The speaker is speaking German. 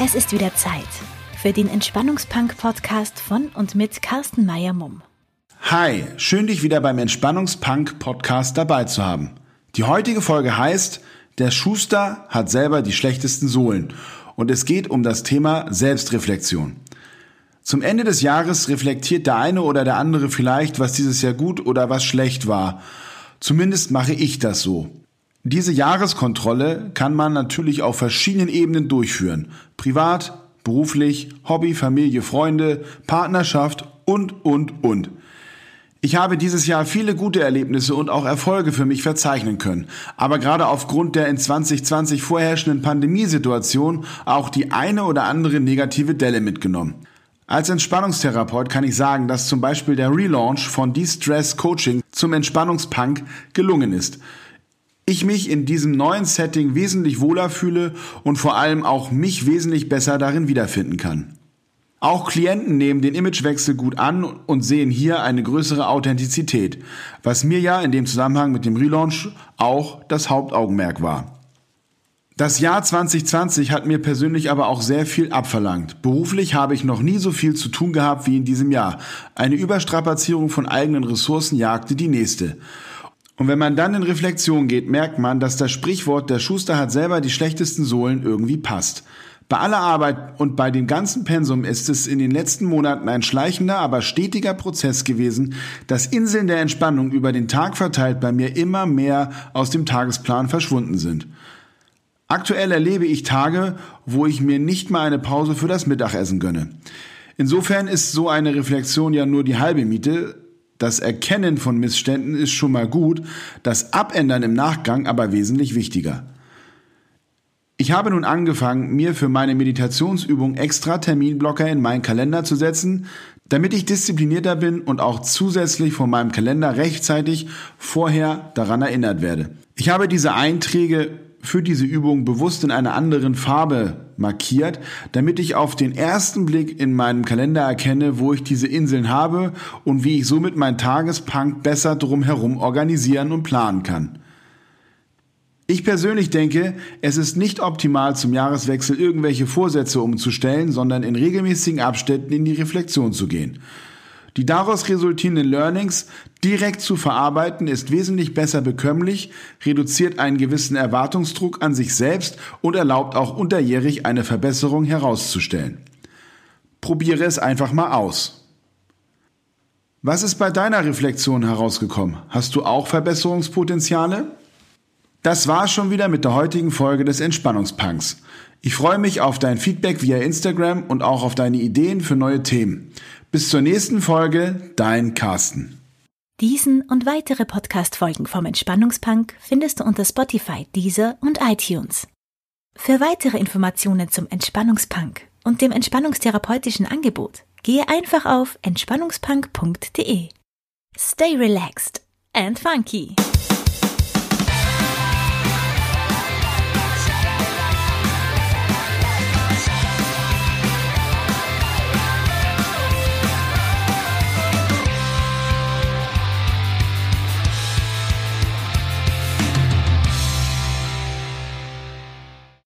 Es ist wieder Zeit für den Entspannungspunk-Podcast von und mit Carsten Meyer-Mumm. Hi, schön dich wieder beim Entspannungspunk-Podcast dabei zu haben. Die heutige Folge heißt, der Schuster hat selber die schlechtesten Sohlen und es geht um das Thema Selbstreflexion. Zum Ende des Jahres reflektiert der eine oder der andere vielleicht, was dieses Jahr gut oder was schlecht war. Zumindest mache ich das so. Diese Jahreskontrolle kann man natürlich auf verschiedenen Ebenen durchführen. Privat, beruflich, Hobby, Familie, Freunde, Partnerschaft und, und, und. Ich habe dieses Jahr viele gute Erlebnisse und auch Erfolge für mich verzeichnen können, aber gerade aufgrund der in 2020 vorherrschenden Pandemiesituation auch die eine oder andere negative Delle mitgenommen. Als Entspannungstherapeut kann ich sagen, dass zum Beispiel der Relaunch von De-Stress Coaching zum Entspannungspunk gelungen ist ich mich in diesem neuen Setting wesentlich wohler fühle und vor allem auch mich wesentlich besser darin wiederfinden kann. Auch Klienten nehmen den Imagewechsel gut an und sehen hier eine größere Authentizität, was mir ja in dem Zusammenhang mit dem Relaunch auch das Hauptaugenmerk war. Das Jahr 2020 hat mir persönlich aber auch sehr viel abverlangt. Beruflich habe ich noch nie so viel zu tun gehabt wie in diesem Jahr. Eine Überstrapazierung von eigenen Ressourcen jagte die nächste. Und wenn man dann in Reflexion geht, merkt man, dass das Sprichwort, der Schuster hat selber die schlechtesten Sohlen irgendwie passt. Bei aller Arbeit und bei dem ganzen Pensum ist es in den letzten Monaten ein schleichender, aber stetiger Prozess gewesen, dass Inseln der Entspannung über den Tag verteilt bei mir immer mehr aus dem Tagesplan verschwunden sind. Aktuell erlebe ich Tage, wo ich mir nicht mal eine Pause für das Mittagessen gönne. Insofern ist so eine Reflexion ja nur die halbe Miete, das Erkennen von Missständen ist schon mal gut, das Abändern im Nachgang aber wesentlich wichtiger. Ich habe nun angefangen, mir für meine Meditationsübung extra Terminblocker in meinen Kalender zu setzen, damit ich disziplinierter bin und auch zusätzlich von meinem Kalender rechtzeitig vorher daran erinnert werde. Ich habe diese Einträge für diese Übung bewusst in einer anderen Farbe markiert, damit ich auf den ersten Blick in meinem Kalender erkenne, wo ich diese Inseln habe und wie ich somit mein Tagespunk besser drumherum organisieren und planen kann. Ich persönlich denke, es ist nicht optimal zum Jahreswechsel irgendwelche Vorsätze umzustellen, sondern in regelmäßigen Abständen in die Reflexion zu gehen. Die daraus resultierenden Learnings direkt zu verarbeiten ist wesentlich besser bekömmlich, reduziert einen gewissen Erwartungsdruck an sich selbst und erlaubt auch unterjährig eine Verbesserung herauszustellen. Probiere es einfach mal aus. Was ist bei deiner Reflexion herausgekommen? Hast du auch Verbesserungspotenziale? Das war schon wieder mit der heutigen Folge des Entspannungspunks. Ich freue mich auf dein Feedback via Instagram und auch auf deine Ideen für neue Themen. Bis zur nächsten Folge, dein Carsten. Diesen und weitere Podcast-Folgen vom Entspannungspunk findest du unter Spotify, Deezer und iTunes. Für weitere Informationen zum Entspannungspunk und dem entspannungstherapeutischen Angebot gehe einfach auf entspannungspunk.de. Stay relaxed and funky.